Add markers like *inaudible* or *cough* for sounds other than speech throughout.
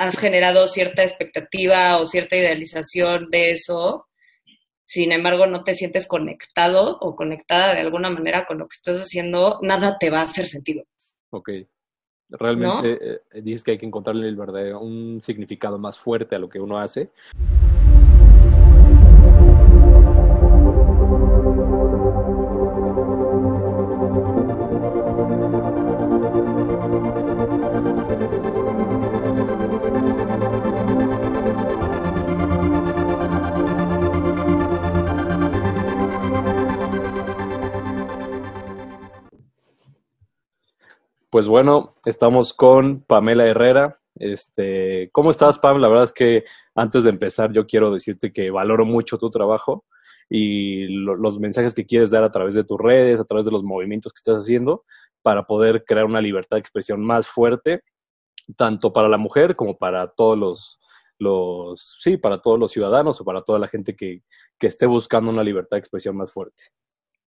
has generado cierta expectativa o cierta idealización de eso, sin embargo no te sientes conectado o conectada de alguna manera con lo que estás haciendo, nada te va a hacer sentido. Ok. Realmente eh, dices que hay que encontrarle el verdadero, un significado más fuerte a lo que uno hace. Pues bueno, estamos con Pamela Herrera. Este, ¿cómo estás, Pam? La verdad es que antes de empezar yo quiero decirte que valoro mucho tu trabajo y los mensajes que quieres dar a través de tus redes, a través de los movimientos que estás haciendo para poder crear una libertad de expresión más fuerte, tanto para la mujer como para todos los, los sí, para todos los ciudadanos o para toda la gente que, que esté buscando una libertad de expresión más fuerte.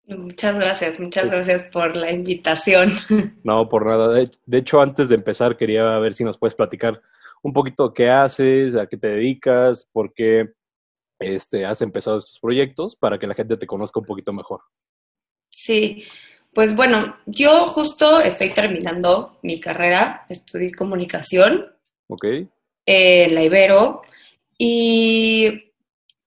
Muchas gracias, muchas gracias por la invitación. *laughs* No, por nada. De, hecho, antes de empezar, quería ver si nos puedes platicar un poquito qué haces, a qué te dedicas, por qué este, has empezado estos proyectos, para que la gente te conozca un poquito mejor. Sí, pues bueno, yo justo estoy terminando mi carrera, estudié comunicación. Ok. en la Ibero. Y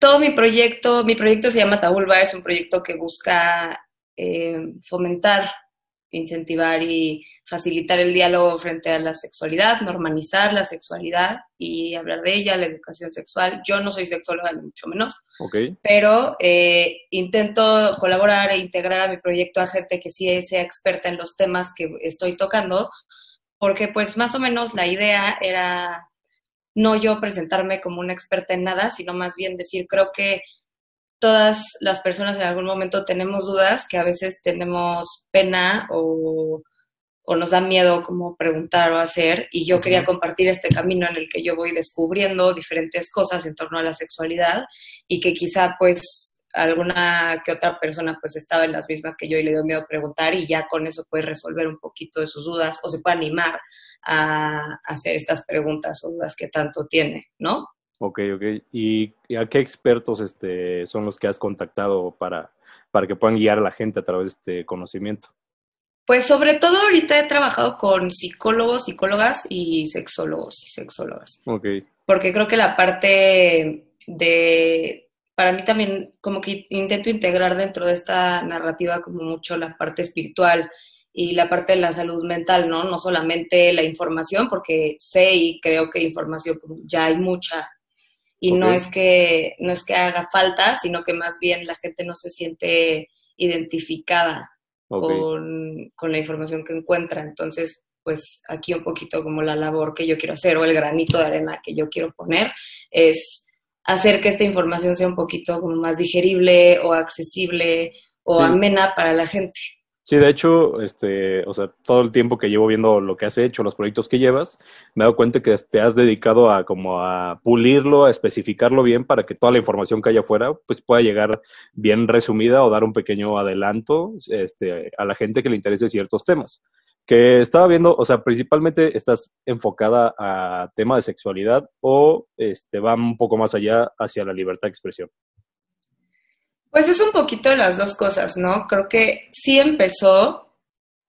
todo mi proyecto, mi proyecto se llama Tabulba, es un proyecto que busca eh, fomentar, incentivar y facilitar el diálogo frente a la sexualidad, normalizar la sexualidad y hablar de ella, la educación sexual. Yo no soy sexóloga, ni mucho menos, pero eh, intento colaborar e integrar a mi proyecto a gente que sí sea experta en los temas que estoy tocando, porque pues más o menos la idea era no yo presentarme como una experta en nada, sino más bien decir, creo que todas las personas en algún momento tenemos dudas, que a veces tenemos pena o, nos da miedo como preguntar o hacer, y yo quería compartir este camino en el que yo voy descubriendo diferentes cosas en torno a la sexualidad y que quizá pues alguna que otra persona pues estaba en las mismas que yo y le dio miedo preguntar y ya con eso puede resolver un poquito de sus dudas o se puede animar a, hacer estas preguntas o dudas que tanto tiene, ¿no? Ok, ok. ¿Y, a qué expertos este, son los que has contactado para, para que puedan guiar a la gente a través de este conocimiento? Pues sobre todo ahorita he trabajado con psicólogos, psicólogas y sexólogos y sexólogas. Ok. Porque creo que la parte de, para mí también como que intento integrar dentro de esta narrativa como mucho la parte espiritual y la parte de la salud mental, ¿no? No solamente la información, porque sé y creo que información ya hay mucha y no es que no es que haga falta, sino que más bien la gente no se siente identificada con, con la información que encuentra. Entonces, pues aquí un poquito como la labor que yo quiero hacer o el granito de arena que yo quiero poner es hacer que esta información sea un poquito como más digerible o accesible o amena para la gente. Sí, de hecho, este, o sea, todo el tiempo que llevo viendo lo que has hecho, los proyectos que llevas, me he dado cuenta que te has dedicado a como a pulirlo, a especificarlo bien para que toda la información que haya afuera, pues pueda llegar bien resumida o dar un pequeño adelanto, este, a la gente que le interese ciertos temas que estaba viendo, o sea, principalmente estás enfocada a tema de sexualidad o este, va un poco más allá hacia la libertad de expresión. Pues es un poquito las dos cosas, ¿no? Creo que sí empezó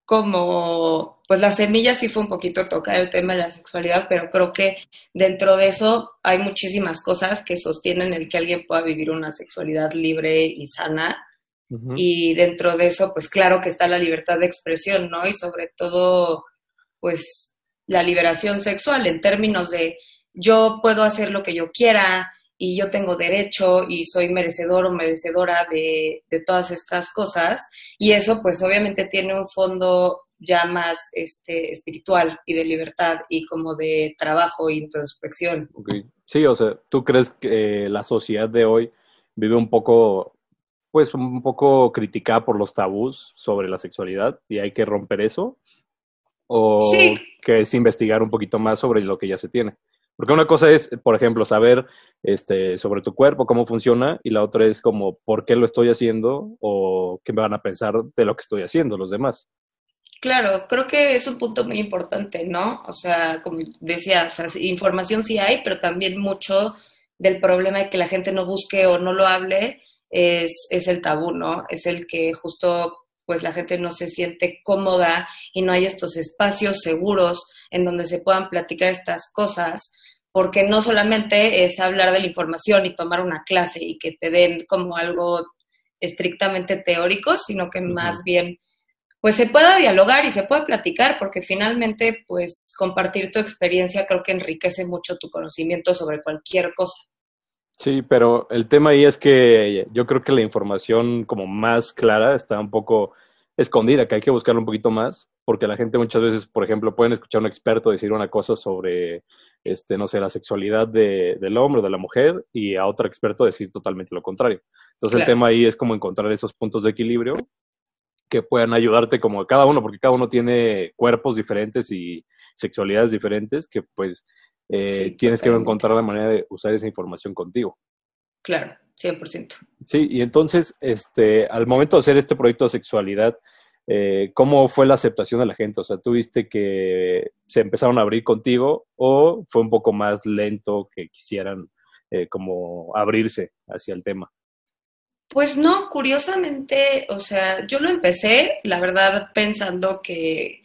como, pues la semilla sí fue un poquito tocar el tema de la sexualidad, pero creo que dentro de eso hay muchísimas cosas que sostienen el que alguien pueda vivir una sexualidad libre y sana y dentro de eso, pues claro que está la libertad de expresión, ¿no? Y sobre todo, pues la liberación sexual en términos de yo puedo hacer lo que yo quiera y yo tengo derecho y soy merecedor o merecedora de, de todas estas cosas. Y eso pues obviamente tiene un fondo ya más este, espiritual y de libertad y como de trabajo e introspección. Okay. Sí, o sea, ¿tú crees que la sociedad de hoy vive un poco, pues un poco criticada por los tabús sobre la sexualidad y hay que romper eso? ¿O que es investigar un poquito más sobre lo que ya se tiene? Porque una cosa es, por ejemplo, saber este, sobre tu cuerpo, cómo funciona, y la otra es como, ¿por qué lo estoy haciendo? O qué me van a pensar de lo que estoy haciendo los demás. Claro, creo que es un punto muy importante, ¿no? O sea, como decía, o sea, información sí hay, pero también mucho del problema de que la gente no busque o no lo hable es, es el tabú, ¿no? Es el que justo pues la gente no se siente cómoda y no hay estos espacios seguros en donde se puedan platicar estas cosas, porque no solamente es hablar de la información y tomar una clase y que te den como algo estrictamente teórico, sino que más bien pues se pueda dialogar y se pueda platicar, porque finalmente, pues compartir tu experiencia creo que enriquece mucho tu conocimiento sobre cualquier cosa. Sí, pero el tema ahí es que yo creo que la información como más clara está un poco escondida, que hay que buscarla un poquito más, porque la gente muchas veces, por ejemplo, pueden escuchar a un experto decir una cosa sobre, este, no sé, la sexualidad de, del hombre o de la mujer y a otro experto decir totalmente lo contrario. Entonces el tema ahí es como encontrar esos puntos de equilibrio que puedan ayudarte como a cada uno, porque cada uno tiene cuerpos diferentes y sexualidades diferentes, que pues eh, tienes que encontrar la manera de usar esa información contigo. Claro, 100%. Sí, y entonces, este, al momento de hacer este proyecto de sexualidad, eh, ¿cómo fue la aceptación de la gente? O sea, ¿tuviste que se empezaron a abrir contigo o fue un poco más lento que quisieran eh, como abrirse hacia el tema? Pues no, curiosamente, o sea, yo lo empecé, la verdad, pensando que,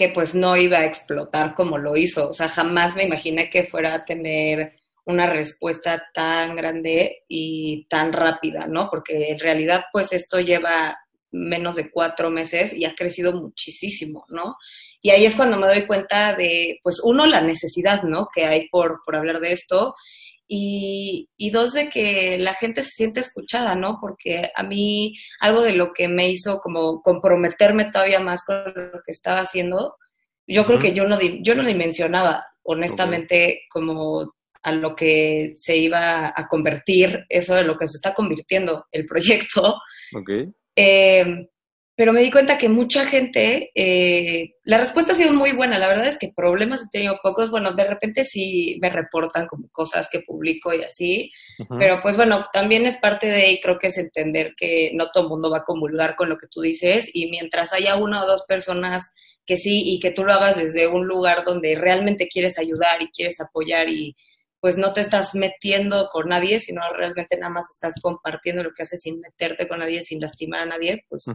que pues no iba a explotar como lo hizo. O sea, jamás me imaginé que fuera a tener una respuesta tan grande y tan rápida, ¿no? Porque en realidad, pues esto lleva menos de cuatro meses y ha crecido muchísimo, ¿no? Y ahí es cuando me doy cuenta de, pues, uno, la necesidad, ¿no? Que hay por, por hablar de esto y, dos, de que la gente se siente escuchada, ¿no? Porque a mí algo de lo que me hizo como comprometerme todavía más con lo que estaba haciendo, yo creo que yo no, yo no dimensionaba, honestamente, como a lo que se iba a convertir, eso de lo que se está convirtiendo el proyecto. Okay. *laughs* Eh, pero me di cuenta que mucha gente, eh, la respuesta ha sido muy buena, la verdad es que problemas he tenido pocos, bueno, de repente sí me reportan como cosas que publico y así, pero pues bueno, también es parte de, y creo que es entender que no todo el mundo va a comulgar con lo que tú dices y mientras haya una o dos personas que sí y que tú lo hagas desde un lugar donde realmente quieres ayudar y quieres apoyar y pues no te estás metiendo con nadie, sino realmente nada más estás compartiendo lo que haces sin meterte con nadie, sin lastimar a nadie, pues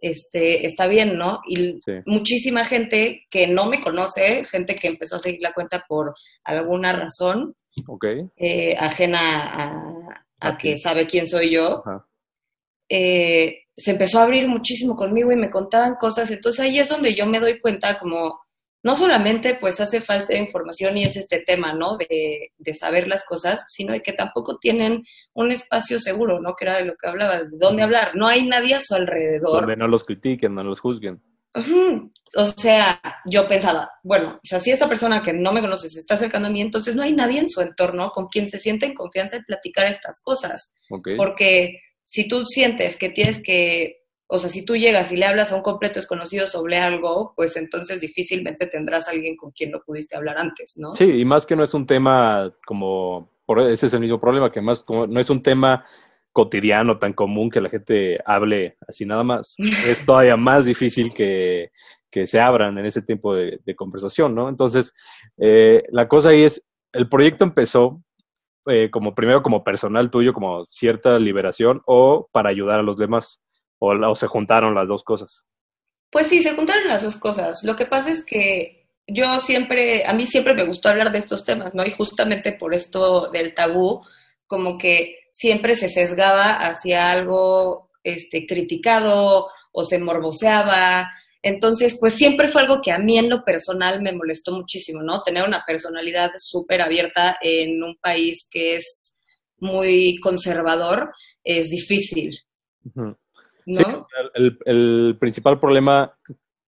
este, está bien, ¿no? Y muchísima gente que no me conoce, gente que empezó a seguir la cuenta por alguna razón, eh, ajena a, que sabe quién soy yo, eh, se empezó a abrir muchísimo conmigo y me contaban cosas. Entonces ahí es donde yo me doy cuenta como no solamente pues hace falta información y es este tema, ¿no? De, de, saber las cosas, sino de que tampoco tienen un espacio seguro, ¿no? Que era de lo que hablaba, de dónde hablar. No hay nadie a su alrededor. Donde no los critiquen, no los juzguen. O sea, yo pensaba, bueno, o sea, si esta persona que no me conoce se está acercando a mí, entonces no hay nadie en su entorno con quien se sienta en confianza de platicar estas cosas. Porque si tú sientes que tienes que o sea, si tú llegas y le hablas a un completo desconocido sobre algo, pues entonces difícilmente tendrás a alguien con quien no pudiste hablar antes, ¿no? Sí, y más que no es un tema como, por ese es el mismo problema, que más como no es un tema cotidiano tan común que la gente hable así nada más. *laughs* es todavía más difícil que, que se abran en ese tiempo de, conversación, ¿no? Entonces, eh, la cosa ahí es, el proyecto empezó eh, como primero como personal tuyo, como cierta liberación o para ayudar a los demás. ¿O, se juntaron las dos cosas? Pues sí, se juntaron las dos cosas. Lo que pasa es que yo siempre, a mí siempre me gustó hablar de estos temas, ¿no? Y justamente por esto del tabú, como que siempre se sesgaba hacia algo este, criticado o se morboseaba. Entonces, pues siempre fue algo que a mí en lo personal me molestó muchísimo, ¿no? Tener una personalidad súper abierta en un país que es muy conservador es difícil. Sí, el, el, principal problema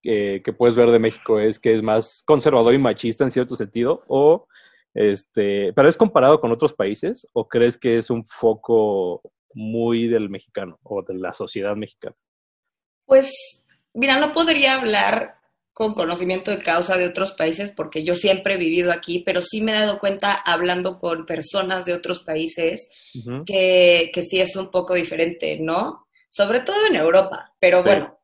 que puedes ver de México es que es más conservador y machista en cierto sentido, o este, pero es comparado con otros países, o crees que es un foco muy del mexicano o de la sociedad mexicana? Pues, mira, no podría hablar con conocimiento de causa de otros países porque yo siempre he vivido aquí, pero sí me he dado cuenta hablando con personas de otros países que, que sí es un poco diferente, ¿no? Sobre todo en Europa, pero bueno,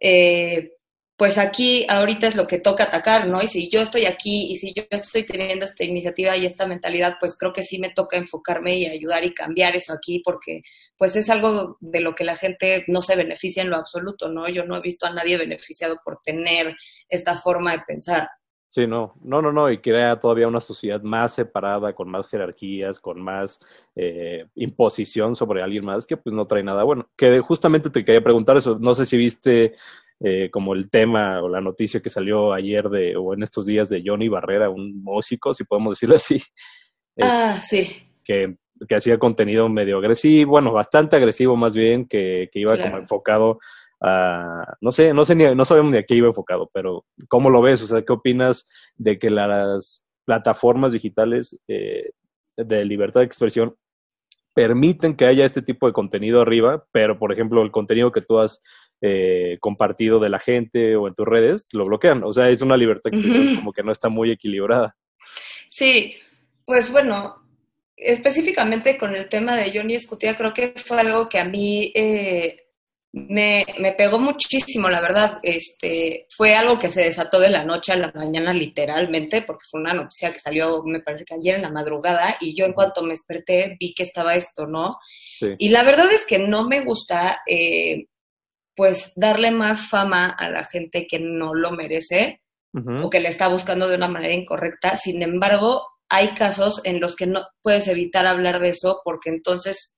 eh, pues aquí ahorita es lo que toca atacar, ¿no? Y si yo estoy aquí y si yo estoy teniendo esta iniciativa y esta mentalidad, pues creo que sí me toca enfocarme y ayudar y cambiar eso aquí, porque pues es algo de lo que la gente no se beneficia en lo absoluto, ¿no? Yo no he visto a nadie beneficiado por tener esta forma de pensar. Sí, no, no, no, no, y crea todavía una sociedad más separada, con más jerarquías, con más eh, imposición sobre alguien más, que pues no trae nada bueno. Que justamente te quería preguntar eso, no sé si viste eh, como el tema o la noticia que salió ayer de, o en estos días de Johnny Barrera, un músico, si podemos decirlo así. *laughs* ah, sí. Que, que, hacía contenido medio agresivo, bueno, bastante agresivo más bien, que, que iba como enfocado a, no sé, no sé ni, no sabemos ni a qué iba enfocado, pero ¿cómo lo ves? O sea, ¿qué opinas de que las plataformas digitales eh, de libertad de expresión permiten que haya este tipo de contenido arriba, pero por ejemplo el contenido que tú has eh, compartido de la gente o en tus redes, lo bloquean. O sea, es una libertad como que no está muy equilibrada. Sí, pues bueno, específicamente con el tema de Johnny Escutía, creo que fue algo que a mí eh, me, me, pegó muchísimo, la verdad. Este, fue algo que se desató de la noche a la mañana, literalmente, porque fue una noticia que salió, me parece que ayer en la madrugada, y yo en cuanto me desperté vi que estaba esto, ¿no? Y la verdad es que no me gusta eh, pues darle más fama a la gente que no lo merece o que le está buscando de una manera incorrecta. Sin embargo, hay casos en los que no puedes evitar hablar de eso porque entonces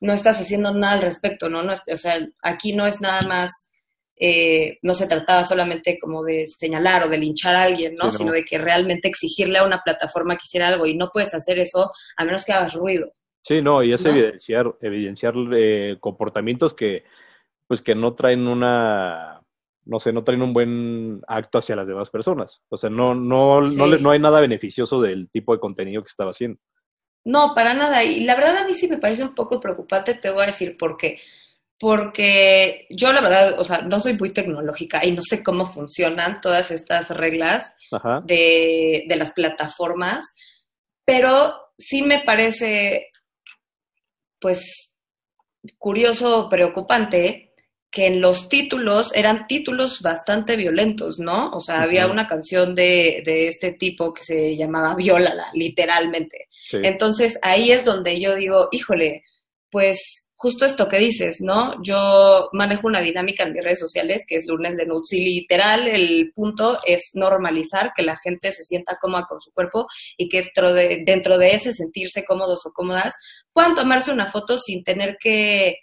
no estás haciendo nada al respecto, ¿no? no o sea, aquí no es nada más, eh, no se trataba solamente como de señalar o de linchar a alguien, ¿no? Sino de que realmente exigirle a una plataforma que hiciera algo y no puedes hacer eso a menos que hagas ruido. Sí, no, y es evidenciar, evidenciar eh, comportamientos que pues que no traen una, no sé, no traen un buen acto hacia las demás personas. O sea, no, no, no, no hay nada beneficioso del tipo de contenido que estaba haciendo. No, para nada. Y la verdad a mí sí me parece un poco preocupante, te voy a decir por qué. Porque yo la verdad, o sea, no soy muy tecnológica y no sé cómo funcionan todas estas reglas de, de las plataformas, pero sí me parece, pues, curioso, preocupante que en los títulos eran títulos bastante violentos, ¿no? O sea, había una canción de, de, este tipo que se llamaba Viólala, literalmente. Entonces ahí es donde yo digo, híjole, pues justo esto que dices, ¿no? Yo manejo una dinámica en mis redes sociales que es lunes de nudes y literal el punto es normalizar que la gente se sienta cómoda con su cuerpo y que dentro de, dentro de ese sentirse cómodos o cómodas puedan tomarse una foto sin tener que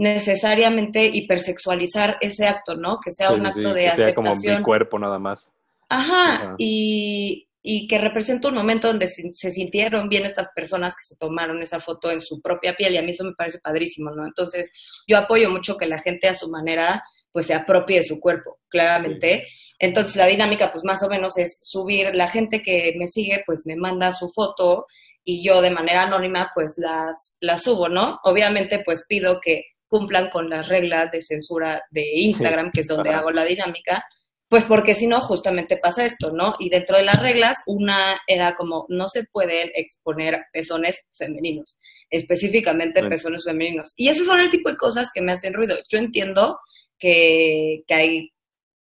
necesariamente hipersexualizar ese acto, ¿no? Que sea un acto de que Sea como mi cuerpo nada más. Ajá, Y, y, que representa un momento donde se, sintieron bien estas personas que se tomaron esa foto en su propia piel y a mí eso me parece padrísimo, ¿no? Entonces yo apoyo mucho que la gente a su manera pues se apropie de su cuerpo, claramente. Entonces la dinámica pues más o menos es subir, la gente que me sigue pues me manda su foto y yo de manera anónima pues las, las subo, ¿no? Obviamente pues pido que cumplan con las reglas de censura de Instagram, que es donde hago la dinámica, pues porque si no, justamente pasa esto, ¿no? Y dentro de las reglas, una era como, no se pueden exponer pezones femeninos, específicamente pezones femeninos. Y esos son el tipo de cosas que me hacen ruido. Yo entiendo que, que hay,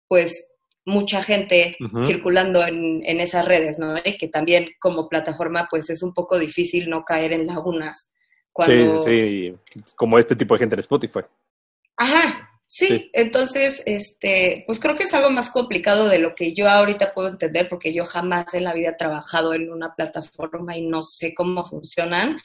pues, mucha gente circulando en, en, esas redes, ¿no? Y que también como plataforma, pues, es un poco difícil no caer en lagunas Sí, sí, como este tipo de gente en Spotify. Ajá, sí. entonces, este, pues creo que es algo más complicado de lo que yo ahorita puedo entender, porque yo jamás en la vida he trabajado en una plataforma y no sé cómo funcionan,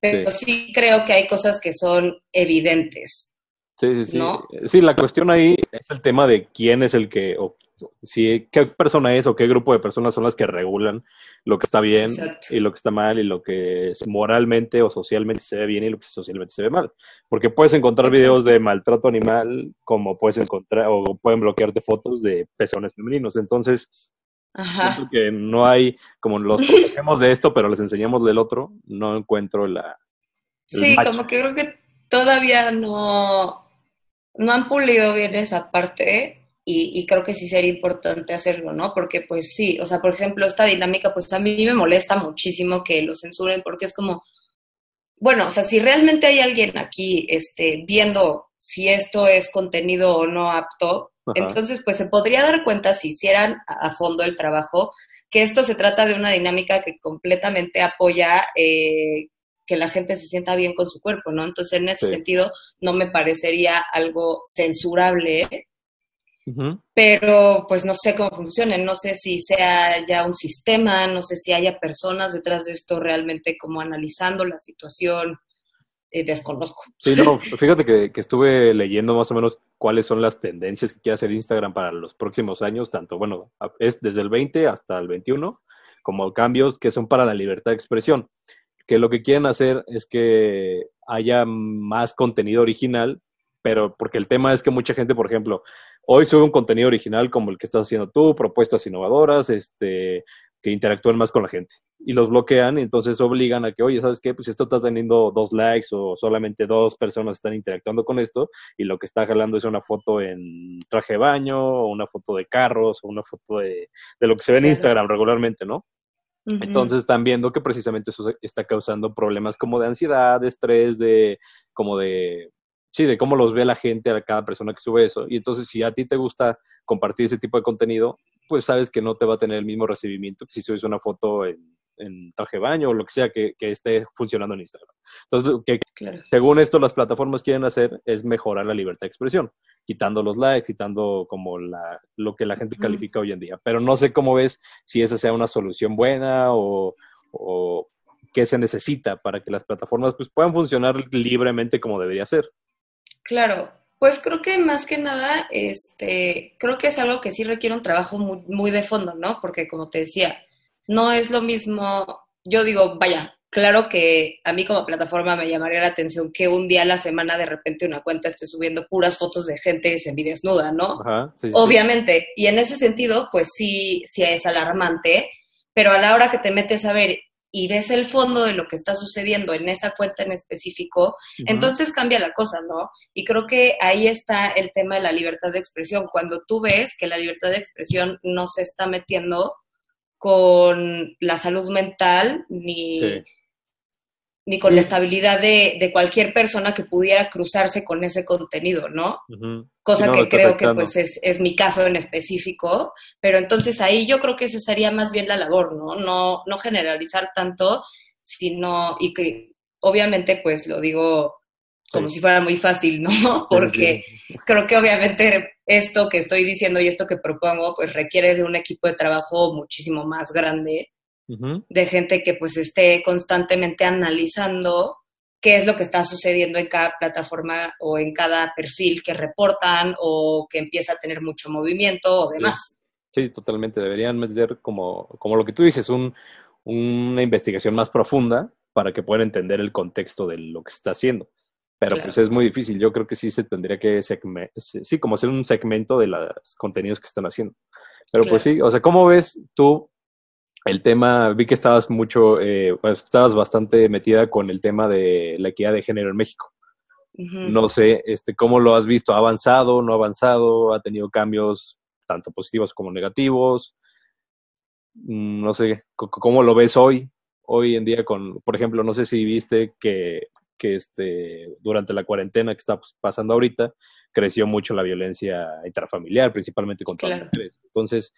pero sí, creo que hay cosas que son evidentes. Sí, sí, sí. Sí, la cuestión ahí es el tema de quién es el que, o si qué persona es o qué grupo de personas son las que regulan lo que está bien Exacto. y lo que está mal y lo que es moralmente o socialmente se ve bien y lo que socialmente se ve mal. Porque puedes encontrar Exacto. videos de maltrato animal como puedes encontrar o pueden bloquearte fotos de pezones femeninos. Entonces, Ajá. que no hay, como los *laughs* protegemos de esto, pero les enseñamos del otro, no encuentro la... Sí, match. como que creo que todavía no, no han pulido bien esa parte y, y creo que sí sería importante hacerlo, ¿no? Porque pues sí, o sea, por ejemplo, esta dinámica, pues a mí me molesta muchísimo que lo censuren porque es como, bueno, o sea, si realmente hay alguien aquí este, viendo si esto es contenido o no apto, Ajá. entonces pues se podría dar cuenta si hicieran a fondo el trabajo que esto se trata de una dinámica que completamente apoya eh, que la gente se sienta bien con su cuerpo, ¿no? Entonces, en ese Sí. sentido, no me parecería algo censurable, Pero pues no sé cómo funcione, no sé si sea ya un sistema, no sé si haya personas detrás de esto realmente como analizando la situación, eh, desconozco. Sí, no, *laughs* fíjate que, que estuve leyendo más o menos cuáles son las tendencias que quiere hacer Instagram para los próximos años, tanto, bueno, es desde el 20 hasta el 21, como cambios que son para la libertad de expresión, que lo que quieren hacer es que haya más contenido original, pero porque el tema es que mucha gente, por ejemplo, hoy sube un contenido original como el que estás haciendo tú, propuestas innovadoras, este, que interactúen más con la gente. Y los bloquean y entonces obligan a que, oye, ¿sabes qué? Pues esto está teniendo dos likes o solamente dos personas están interactuando con esto y lo que está jalando es una foto en traje de baño o una foto de carros o una foto de, de lo que se ve en. Instagram regularmente, ¿no? Entonces están viendo que precisamente eso está causando problemas como de ansiedad, de estrés, de como de sí, de cómo los ve la gente a cada persona que sube eso. Y entonces si a ti te gusta compartir ese tipo de contenido, pues sabes que no te va a tener el mismo recibimiento que si subes una foto en, en traje de baño o lo que sea que, que esté funcionando en Instagram. Entonces, que Claro. según esto las plataformas quieren hacer es mejorar la libertad de expresión, quitando los likes, quitando como la, lo que la gente califica hoy en día. Pero no sé cómo ves si esa sea una solución buena o, o qué se necesita para que las plataformas pues, puedan funcionar libremente como debería ser. Claro, pues creo que más que nada, este, creo que es algo que sí requiere un trabajo muy, muy de fondo, ¿no? Porque como te decía, no es lo mismo, yo digo, vaya, claro que a mí como plataforma me llamaría la atención que un día a la semana de repente una cuenta esté subiendo puras fotos de gente semidesnuda, ¿no? Ajá, sí, sí, sí. Obviamente, y en ese sentido, pues sí, sí es alarmante, pero a la hora que te metes a ver y ves el fondo de lo que está sucediendo en esa cuenta en específico, entonces cambia la cosa, ¿no? Y creo que ahí está el tema de la libertad de expresión. Cuando tú ves que la libertad de expresión no se está metiendo con la salud mental ni, Sí. Ni con Sí. la estabilidad de, de cualquier persona que pudiera cruzarse con ese contenido, ¿no? Cosa no, que creo afectando. que pues es, es mi caso en específico, pero entonces ahí yo creo que esa sería más bien la labor, ¿no? No, no generalizar tanto, sino, y que obviamente pues lo digo como Sí. si fuera muy fácil, ¿no? Porque creo que obviamente esto que estoy diciendo y esto que propongo pues requiere de un equipo de trabajo muchísimo más grande, De gente que pues esté constantemente analizando qué es lo que está sucediendo en cada plataforma o en cada perfil que reportan o que empieza a tener mucho movimiento o demás. Sí, totalmente. Deberían meter como, como lo que tú dices, un, una investigación más profunda para que puedan entender el contexto de lo que se está haciendo. Pero Claro. pues es muy difícil. Yo creo que sí se tendría que sí, como hacer un segmento de los contenidos que están haciendo. Pero pues sí, o sea, ¿cómo ves tú el tema? Vi que estabas mucho, eh, pues, estabas bastante metida con el tema de la equidad de género en México. No sé, este, ¿cómo lo has visto? ¿Ha avanzado? ¿No ha avanzado? ¿Ha tenido cambios tanto positivos como negativos? Mm, No sé, ¿cómo lo ves hoy? Hoy en día con, por ejemplo, no sé si viste que, que este, durante la cuarentena que está pues, pasando ahorita, creció mucho la violencia intrafamiliar, principalmente contra las mujeres. Entonces,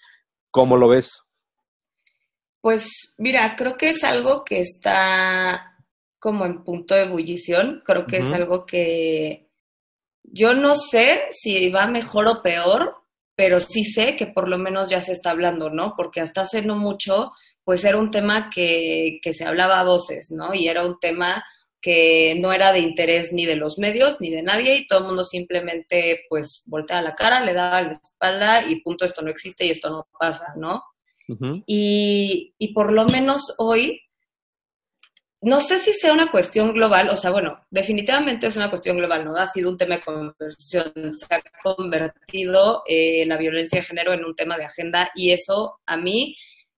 ¿cómo lo ves? Pues mira, creo que es algo que está como en punto de ebullición. Creo que es algo que yo no sé si va mejor o peor, pero sí sé que por lo menos ya se está hablando, ¿no? Porque hasta hace no mucho, pues era un tema que, que se hablaba a voces, ¿no? Y era un tema que no era de interés ni de los medios ni de nadie y todo el mundo simplemente pues voltea la cara, le da la espalda y punto, esto no existe y esto no pasa, ¿no? Y, y por lo menos hoy, no sé si sea una cuestión global, o sea, bueno, definitivamente es una cuestión global, ¿no? Ha sido un tema de conversación, se ha convertido eh, la violencia de género en un tema de agenda y eso a mí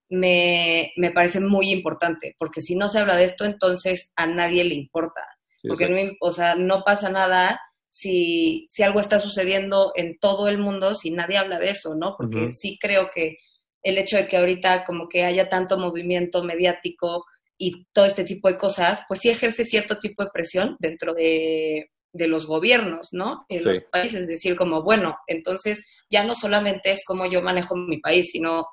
me, me, parece muy importante, porque si no se habla de esto, entonces a nadie le importa. porque no, o sea, no pasa nada si, si algo está sucediendo en todo el mundo si nadie habla de eso, ¿no? Porque sí creo que el hecho de que ahorita como que haya tanto movimiento mediático y todo este tipo de cosas, pues sí ejerce cierto tipo de presión dentro de, de los gobiernos, ¿no? En los países, es decir, como, bueno, entonces ya no solamente es como yo manejo mi país, sino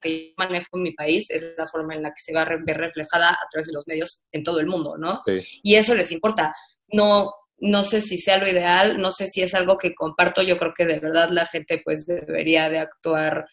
que yo manejo en mi país es la forma en la que se va a ver reflejada a través de los medios en todo el mundo, ¿no? Y eso les importa. No, no sé si sea lo ideal, no sé si es algo que comparto, yo creo que de verdad la gente pues debería de actuar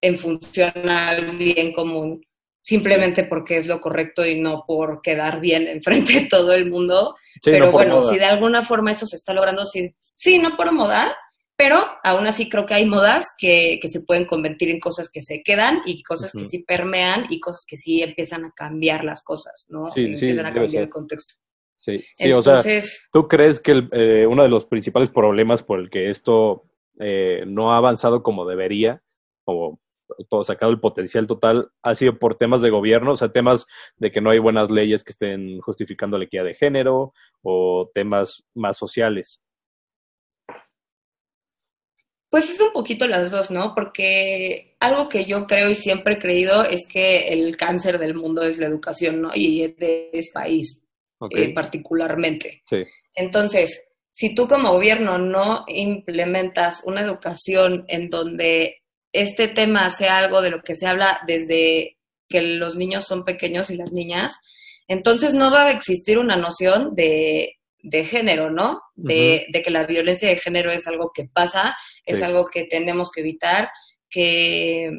en función al bien común, simplemente porque es lo correcto y no por quedar bien *laughs* enfrente de todo el mundo. Pero bueno, si de alguna forma eso se está logrando, sí, sí, no por moda, pero aún así creo que hay modas que, que se pueden convertir en cosas que se quedan y cosas que sí permean y cosas que sí empiezan a cambiar las cosas, ¿no? Sí, empiezan a cambiar el contexto. Sí, sí o sea, ¿tú crees que eh, uno de los principales problemas por el que esto eh, no ha avanzado como debería, o todo sacado el potencial total, ha sido por temas de gobierno, o sea, temas de que no hay buenas leyes que estén justificando la equidad de género o temas más sociales? Pues es un poquito las dos, ¿no? Porque algo que yo creo y siempre he creído es que el cáncer del mundo es la educación, ¿no? Y de este país eh, particularmente. Sí. Entonces, si tú como gobierno no implementas una educación en donde este tema sea algo de lo que se habla desde que los niños son pequeños y las niñas, entonces no va a existir una noción de de género, ¿no? De, que la violencia de género es algo que pasa, es algo que tenemos que evitar, que,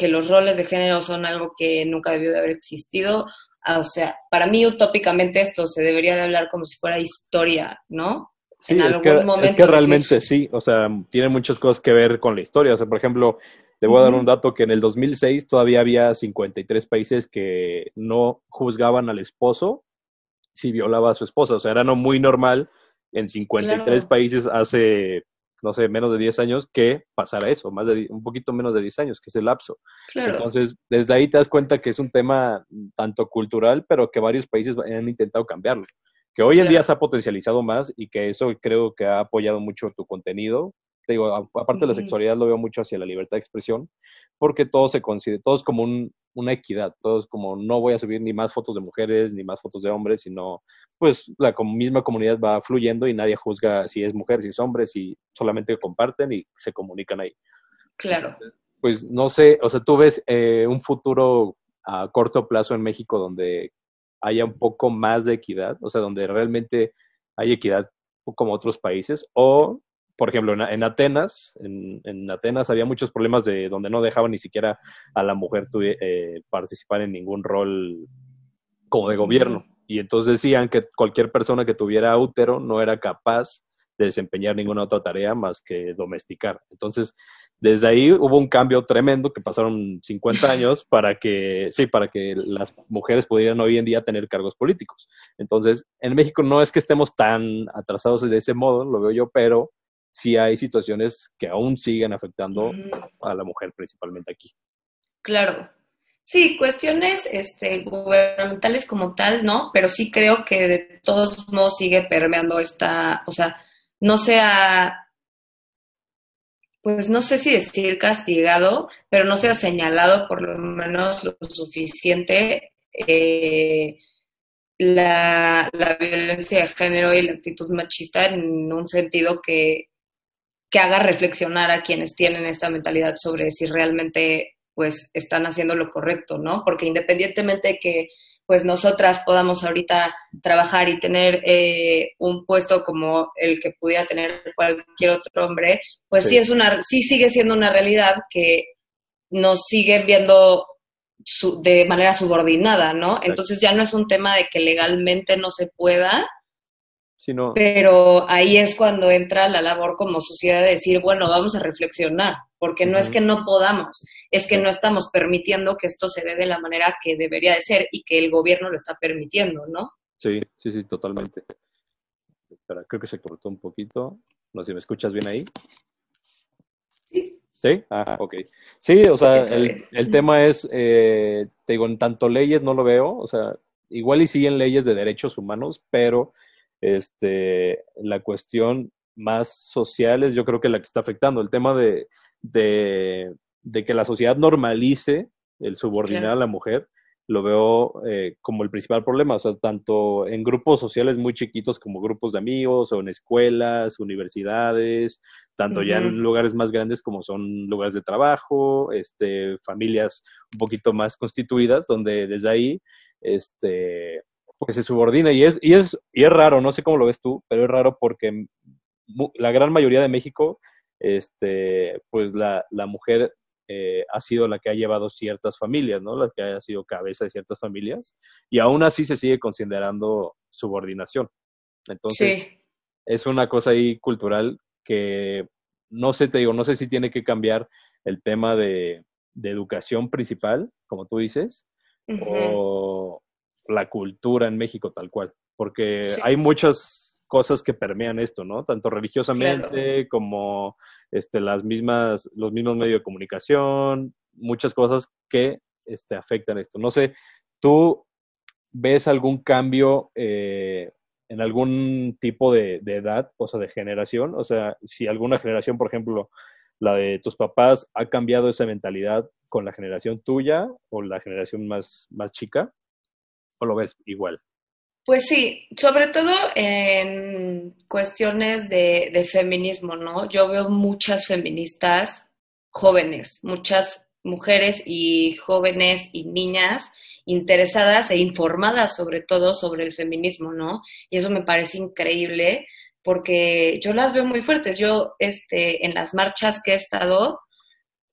los roles de género son algo que nunca debió de haber existido. Ah, o sea, para mí utópicamente esto se debería de hablar como si fuera historia, ¿no? Sí, es, que, es que realmente sí, o sea, tiene muchas cosas que ver con la historia. O sea, por ejemplo, te voy a dar un dato que en el 2006 todavía había 53 países que no juzgaban al esposo si violaba a su esposa. O sea, era no muy normal en 53 países hace, no sé, menos de 10 años que pasara eso, más de un poquito menos de 10 años, que es el lapso. Entonces, desde ahí te das cuenta que es un tema tanto cultural, pero que varios países han intentado cambiarlo. Que hoy en día se ha potencializado más y que eso creo que ha apoyado mucho tu contenido, digo, aparte de la sexualidad lo veo mucho hacia la libertad de expresión, porque todo se considera, todo es como una equidad, todo es como no voy a subir ni más fotos de mujeres, ni más fotos de hombres, sino pues la misma comunidad va fluyendo y nadie juzga si es mujer, si es hombre, si solamente comparten y se comunican ahí. Claro. Pues no sé, o sea, tú ves eh, un futuro a corto plazo en México donde haya un poco más de equidad, o sea, donde realmente hay equidad como otros países, o por ejemplo, en, Atenas, en, Atenas había muchos problemas de donde no dejaban ni siquiera a la mujer eh, participar en ningún rol como de gobierno. Y entonces decían que cualquier persona que tuviera útero no era capaz desempeñar ninguna otra tarea más que domesticar. Entonces, desde ahí hubo un cambio tremendo que pasaron 50 *laughs* años para que, sí, para que las mujeres pudieran hoy en día tener cargos políticos. Entonces, en México no es que estemos tan atrasados de ese modo, lo veo yo, pero sí hay situaciones que aún siguen afectando a la mujer principalmente aquí. Claro. Sí, cuestiones este, gubernamentales como tal, ¿no? Pero sí creo que de todos modos sigue permeando esta, o sea, no sea, pues no sé si decir castigado, pero no sea señalado por lo menos lo suficiente eh, la, la, violencia de género y la actitud machista en un sentido que, que haga reflexionar a quienes tienen esta mentalidad sobre si realmente pues están haciendo lo correcto, ¿no? Porque independientemente de que pues nosotras podamos ahorita trabajar y tener eh, un puesto como el que pudiera tener cualquier otro hombre, pues sí. es una, sí sigue siendo una realidad que nos siguen viendo de manera subordinada, ¿no? Entonces ya no es un tema de que legalmente no se pueda, sino... pero ahí es cuando entra la labor como sociedad de decir, bueno, vamos a reflexionar, porque no es que no podamos, es que no estamos permitiendo que esto se dé de la manera que debería de ser y que el gobierno lo está permitiendo, ¿no? Sí, sí, sí, totalmente. Espera, creo que se cortó un poquito. No sé si me escuchas bien ahí. Sí. ¿Sí? Ah, ok. Sí, o sea, el, el tema es, eh, te digo, en tanto leyes no lo veo, o sea, igual y sí en leyes de derechos humanos, pero este, la cuestión más social es yo creo que la que está afectando, el tema de, de, de que la sociedad normalice el subordinar a la mujer lo veo eh, como el principal problema, o sea, tanto en grupos sociales muy chiquitos como grupos de amigos o en escuelas, universidades, tanto ya en lugares más grandes como son lugares de trabajo, este, familias un poquito más constituidas, donde desde ahí, este, pues se subordina y es, y es, y es raro, no sé cómo lo ves tú, pero es raro porque la gran mayoría de México, este, pues la, la mujer eh, ha sido la que ha llevado ciertas familias, ¿no? La que ha sido cabeza de ciertas familias, y aún así se sigue considerando subordinación. Entonces, es una cosa ahí cultural que no sé, te digo, no sé si tiene que cambiar el tema de, educación principal, como tú dices, o la cultura en México tal cual, porque hay muchas cosas que permean esto, ¿no? Tanto religiosamente como este, las mismas, los mismos medios de comunicación, muchas cosas que este, afectan esto. No sé, ¿tú ves algún cambio eh, en algún tipo de, edad, o sea, de generación? O sea, si alguna generación, por ejemplo, la de tus papás, ha cambiado esa mentalidad con la generación tuya o la generación más, más chica, o lo ves igual? Pues sí, sobre todo en cuestiones de, feminismo, ¿no? Yo veo muchas feministas jóvenes, muchas mujeres y jóvenes y niñas interesadas e informadas sobre todo sobre el feminismo, ¿no? Y eso me parece increíble porque yo las veo muy fuertes. Yo, este, en las marchas que he estado,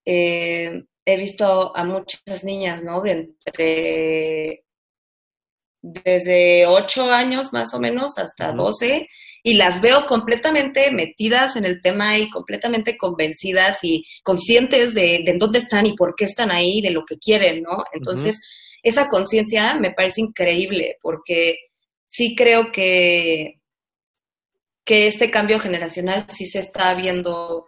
eh, he visto a muchas niñas, ¿no? De entre desde ocho años más o menos hasta doce y las veo completamente metidas en el tema y completamente convencidas y conscientes de, de dónde están y por qué están ahí, de lo que quieren, ¿no? Entonces, esa conciencia me parece increíble porque sí creo que, que este cambio generacional sí se está viendo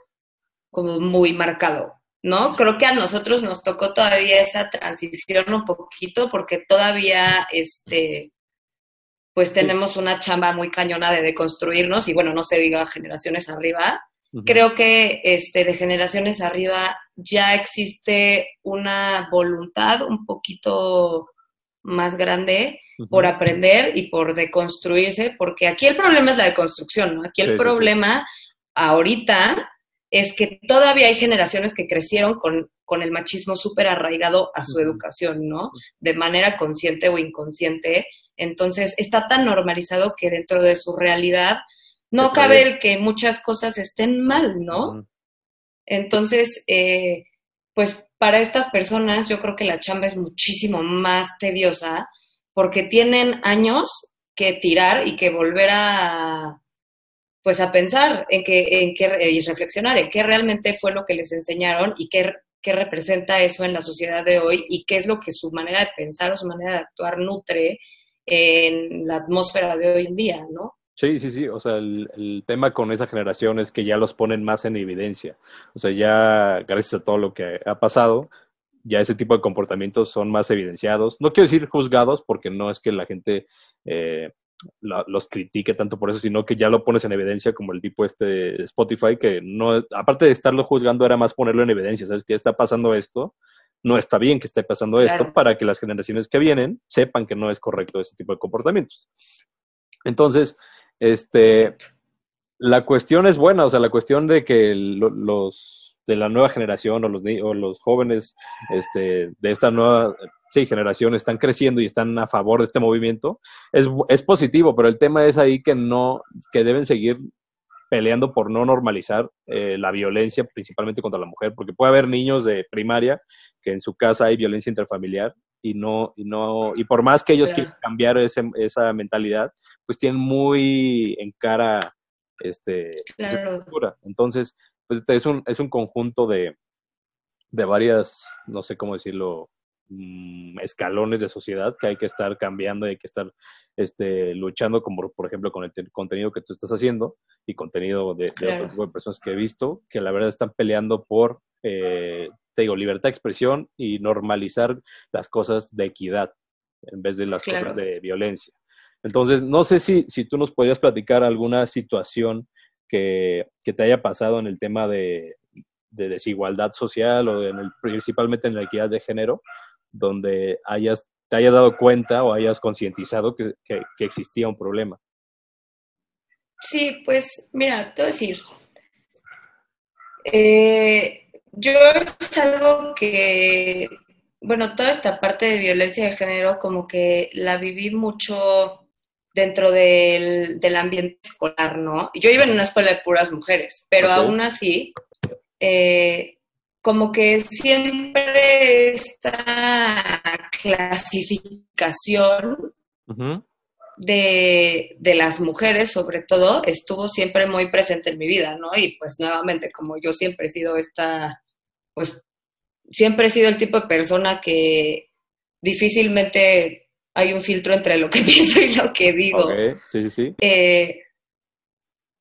como muy marcado. ¿No? Creo que a nosotros nos tocó todavía esa transición un poquito porque todavía, este, pues tenemos una chamba muy cañona de deconstruirnos y bueno, no se diga generaciones arriba. Creo que este, de generaciones arriba ya existe una voluntad un poquito más grande por aprender y por deconstruirse, porque aquí el problema es la deconstrucción, ¿no? Aquí el problema ahorita es que todavía hay generaciones que crecieron con, con el machismo súper arraigado a su educación, ¿no? De manera consciente o inconsciente. Entonces, está tan normalizado que dentro de su realidad no cabe el que muchas cosas estén mal, ¿no? Entonces, eh, pues para estas personas yo creo que la chamba es muchísimo más tediosa porque tienen años que tirar y que volver a, pues a pensar en qué, en qué, y reflexionar en qué realmente fue lo que les enseñaron y qué, qué representa eso en la sociedad de hoy y qué es lo que su manera de pensar o su manera de actuar nutre en la atmósfera de hoy en día, ¿no? Sí, sí, sí. O sea, el, el, tema con esa generación es que ya los ponen más en evidencia. O sea, ya gracias a todo lo que ha pasado, ya ese tipo de comportamientos son más evidenciados. No quiero decir juzgados, porque no es que la gente eh, los critique tanto por eso, sino que ya lo pones en evidencia como el tipo este de Spotify, que no, aparte de estarlo juzgando, era más ponerlo en evidencia, ¿sabes? Que está pasando esto, no está bien que esté pasando esto, para que las generaciones que vienen sepan que no es correcto ese tipo de comportamientos. Entonces, este, la cuestión es buena, o sea, la cuestión de que los de la nueva generación o los, o los jóvenes este, de esta nueva sí, generación están creciendo y están a favor de este movimiento, es, es positivo, pero el tema es ahí que no, que deben seguir peleando por no normalizar eh, la violencia, principalmente contra la mujer, porque puede haber niños de primaria que en su casa hay violencia interfamiliar y no, y no, y por más que ellos quieran cambiar ese, esa mentalidad, pues tienen muy en cara este esa Entonces, pues es un, es un conjunto de, de varias, no sé cómo decirlo, escalones de sociedad que hay que estar cambiando y hay que estar este, luchando, como por ejemplo con el contenido que tú estás haciendo y contenido de, de otro tipo de personas que he visto, que la verdad están peleando por, eh, te digo, libertad de expresión y normalizar las cosas de equidad en vez de las cosas de violencia. Entonces, no sé si, si tú nos podrías platicar alguna situación que, que te haya pasado en el tema de, de desigualdad social o en el, principalmente en la equidad de género, donde hayas, te hayas dado cuenta o hayas concientizado que, que, existía un problema. Sí, pues mira, te voy a decir, eh, yo es algo que, bueno, toda esta parte de violencia de género como que la viví mucho dentro del, del ambiente escolar, ¿no? Yo iba en una escuela de puras mujeres, pero aún así eh, como que siempre esta clasificación de, de, las mujeres, sobre todo, estuvo siempre muy presente en mi vida, ¿no? Y pues nuevamente, como yo siempre he sido esta, pues siempre he sido el tipo de persona que difícilmente hay un filtro entre lo que *laughs* pienso y lo que digo. Sí, sí, sí. Eh,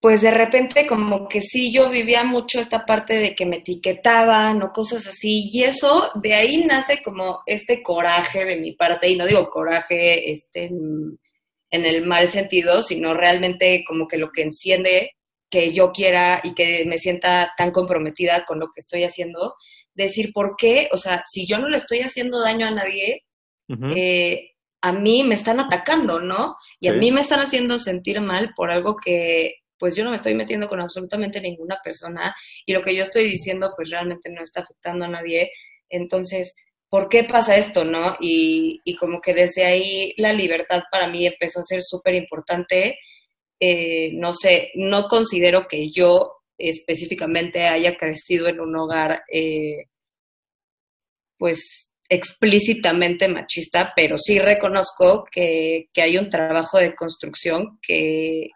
pues de repente como que sí, yo vivía mucho esta parte de que me etiquetaban o cosas así, y eso, de ahí nace como este coraje de mi parte, y no digo coraje este, en, el mal sentido, sino realmente como que lo que enciende que yo quiera y que me sienta tan comprometida con lo que estoy haciendo, decir por qué, o sea, si yo no le estoy haciendo daño a nadie, eh, a mí me están atacando, ¿no? Y a mí me están haciendo sentir mal por algo que pues yo no me estoy metiendo con absolutamente ninguna persona y lo que yo estoy diciendo pues realmente no está afectando a nadie. Entonces, ¿por qué pasa esto, no? Y, como que desde ahí la libertad para mí empezó a ser súper importante. Eh, no sé, no considero que yo específicamente haya crecido en un hogar, eh, pues explícitamente machista, pero sí reconozco que, que, hay un trabajo de construcción que,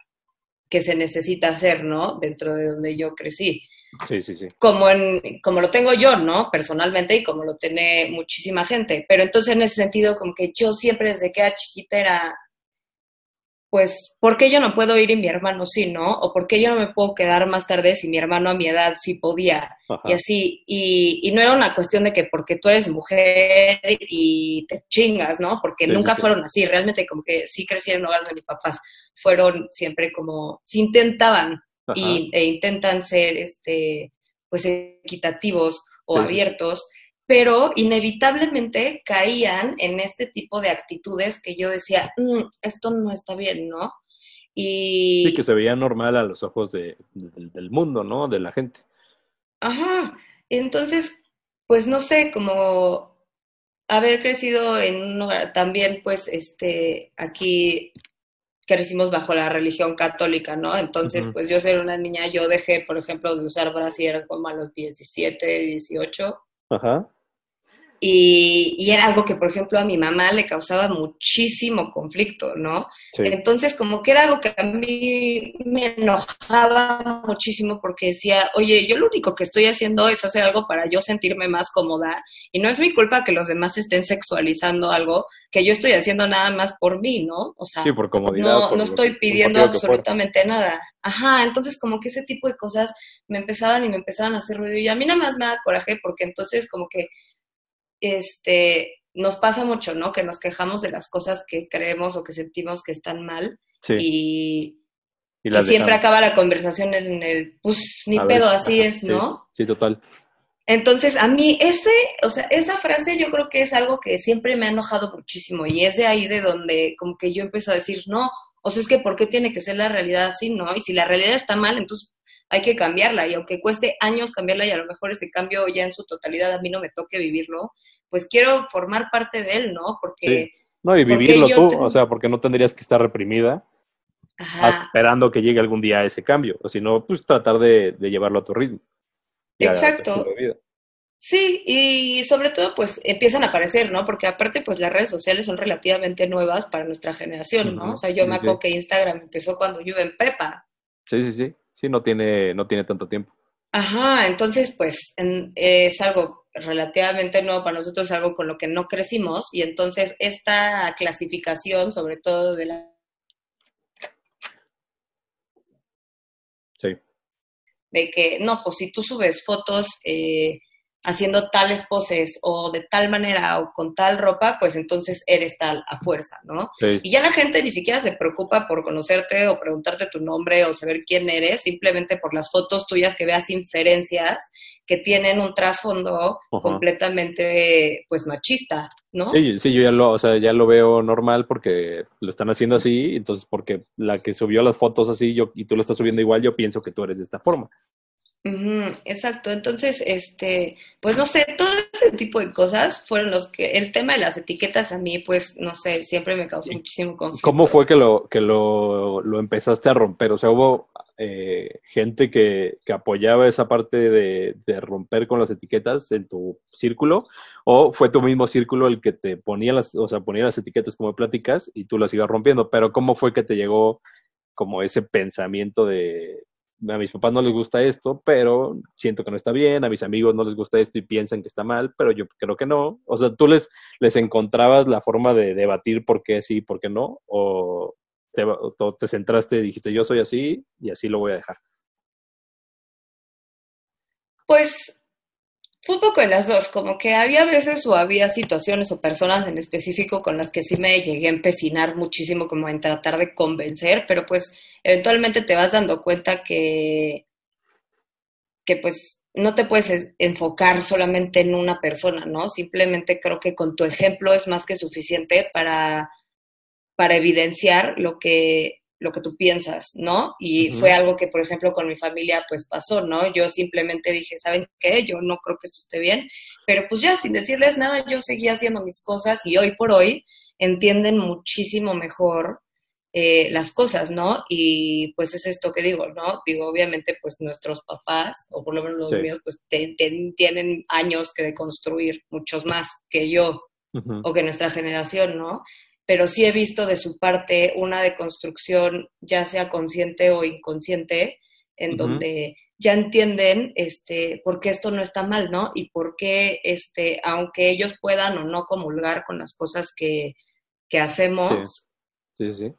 que se necesita hacer, ¿no? Dentro de donde yo crecí. Sí, sí, sí. Como, en, como lo tengo yo, ¿no? Personalmente y como lo tiene muchísima gente. Pero entonces en ese sentido, como que yo siempre desde que era chiquita era, pues, ¿por qué yo no puedo ir y mi hermano sí, no? O ¿por qué yo no me puedo quedar más tarde si mi hermano a mi edad sí podía? Y así, y, y, no era una cuestión de que porque tú eres mujer y te chingas, ¿no? Porque nunca fueron así, realmente como que sí crecí en hogar de mis papás fueron siempre como, se intentaban y, e intentan ser, este, pues, equitativos o abiertos, pero inevitablemente caían en este tipo de actitudes que yo decía, mm, esto no está bien, ¿no? Y... Sí, que se veía normal a los ojos de, del mundo, ¿no? De la gente. Ajá. Entonces, pues no sé, como haber crecido en un hogar también, pues, este, aquí crecimos bajo la religión católica, ¿no? Entonces, pues yo ser una niña, yo dejé, por ejemplo, de usar brasier como a los 17, 18. Ajá. Y, era algo que, por ejemplo, a mi mamá le causaba muchísimo conflicto, ¿no? Entonces, como que era algo que a mí me enojaba muchísimo porque decía, oye, yo lo único que estoy haciendo es hacer algo para yo sentirme más cómoda y no es mi culpa que los demás estén sexualizando algo que yo estoy haciendo nada más por mí, ¿no? O sea, por no, no estoy pidiendo absolutamente nada. Ajá, entonces como que ese tipo de cosas me empezaban y me empezaban a hacer ruido y a mí nada más me da coraje porque entonces como que este, nos pasa mucho, ¿no? Que nos quejamos de las cosas que creemos o que sentimos que están mal y, siempre acaba la conversación en el, pues ni pedo, así es, ¿no? Sí, total. Entonces, a mí ese, o sea, esa frase yo creo que es algo que siempre me ha enojado muchísimo y es de ahí de donde como que yo empiezo a decir, no, o sea, es que ¿por qué tiene que ser la realidad así, no? Y si la realidad está mal, entonces hay que cambiarla y aunque cueste años cambiarla y a lo mejor ese cambio ya en su totalidad a mí no me toque vivirlo, pues quiero formar parte de él, ¿no? Porque... No, y vivirlo tú, o sea, porque no tendrías que estar reprimida esperando que llegue algún día ese cambio, o si no, pues tratar de, llevarlo a tu ritmo. Exacto. Sí, y sobre todo pues empiezan a aparecer, ¿no? Porque aparte pues las redes sociales son relativamente nuevas para nuestra generación, ¿no? o sea, yo me acuerdo que Instagram empezó cuando yo iba en prepa. Sí, sí, sí. Sí, no tiene, no tiene tanto tiempo. Ajá, entonces pues es algo relativamente nuevo para nosotros, es algo con lo que no crecimos y entonces esta clasificación, sobre todo de la... Sí. De que, no, pues si tú subes fotos eh, haciendo tales poses o de tal manera o con tal ropa, pues entonces eres tal a fuerza, ¿no? Y ya la gente ni siquiera se preocupa por conocerte o preguntarte tu nombre o saber quién eres, simplemente por las fotos tuyas que veas inferencias que tienen un trasfondo completamente pues machista, ¿no? Sí, sí, yo ya lo, o sea, ya lo veo normal porque lo están haciendo así, entonces porque la que subió las fotos así yo y tú lo estás subiendo igual, yo pienso que tú eres de esta forma exacto, entonces, este, pues no sé, todo ese tipo de cosas fueron los que, el tema de las etiquetas a mí, pues, no sé, siempre me causó muchísimo conflicto. ¿Cómo fue que lo, que lo, lo empezaste a romper? O sea, hubo eh, gente que, que, apoyaba esa parte de, de, romper con las etiquetas en tu círculo, o fue tu mismo círculo el que te ponía las, o sea, ponía las etiquetas como pláticas y tú las ibas rompiendo, pero ¿cómo fue que te llegó como ese pensamiento de a mis papás no les gusta esto, pero siento que no está bien, a mis amigos no les gusta esto y piensan que está mal, pero yo creo que no. O sea, tú les, les encontrabas la forma de debatir por qué sí, por qué no, o te, te centraste y dijiste yo soy así y así lo voy a dejar. Pues fue un poco de las dos, como que había veces o había situaciones o personas en específico con las que sí me llegué a empecinar muchísimo como en tratar de convencer, pero pues eventualmente te vas dando cuenta que, que pues no te puedes enfocar solamente en una persona, ¿no? Simplemente creo que con tu ejemplo es más que suficiente para, para evidenciar lo que, lo que tú piensas, ¿no? Y fue algo que, por ejemplo, con mi familia, pues pasó, ¿no? Yo simplemente dije, ¿saben qué? Yo no creo que esto esté bien, pero pues ya sin decirles nada, yo seguía haciendo mis cosas y hoy por hoy entienden muchísimo mejor eh, las cosas, ¿no? Y pues es esto que digo, ¿no? Digo, obviamente, pues nuestros papás, o por lo menos los míos, pues tienen años que deconstruir, muchos más que yo o que nuestra generación, ¿no? Pero sí he visto de su parte una deconstrucción, ya sea consciente o inconsciente, en donde ya entienden este, por qué esto no está mal, ¿no? Y por qué, este, aunque ellos puedan o no comulgar con las cosas que, que hacemos,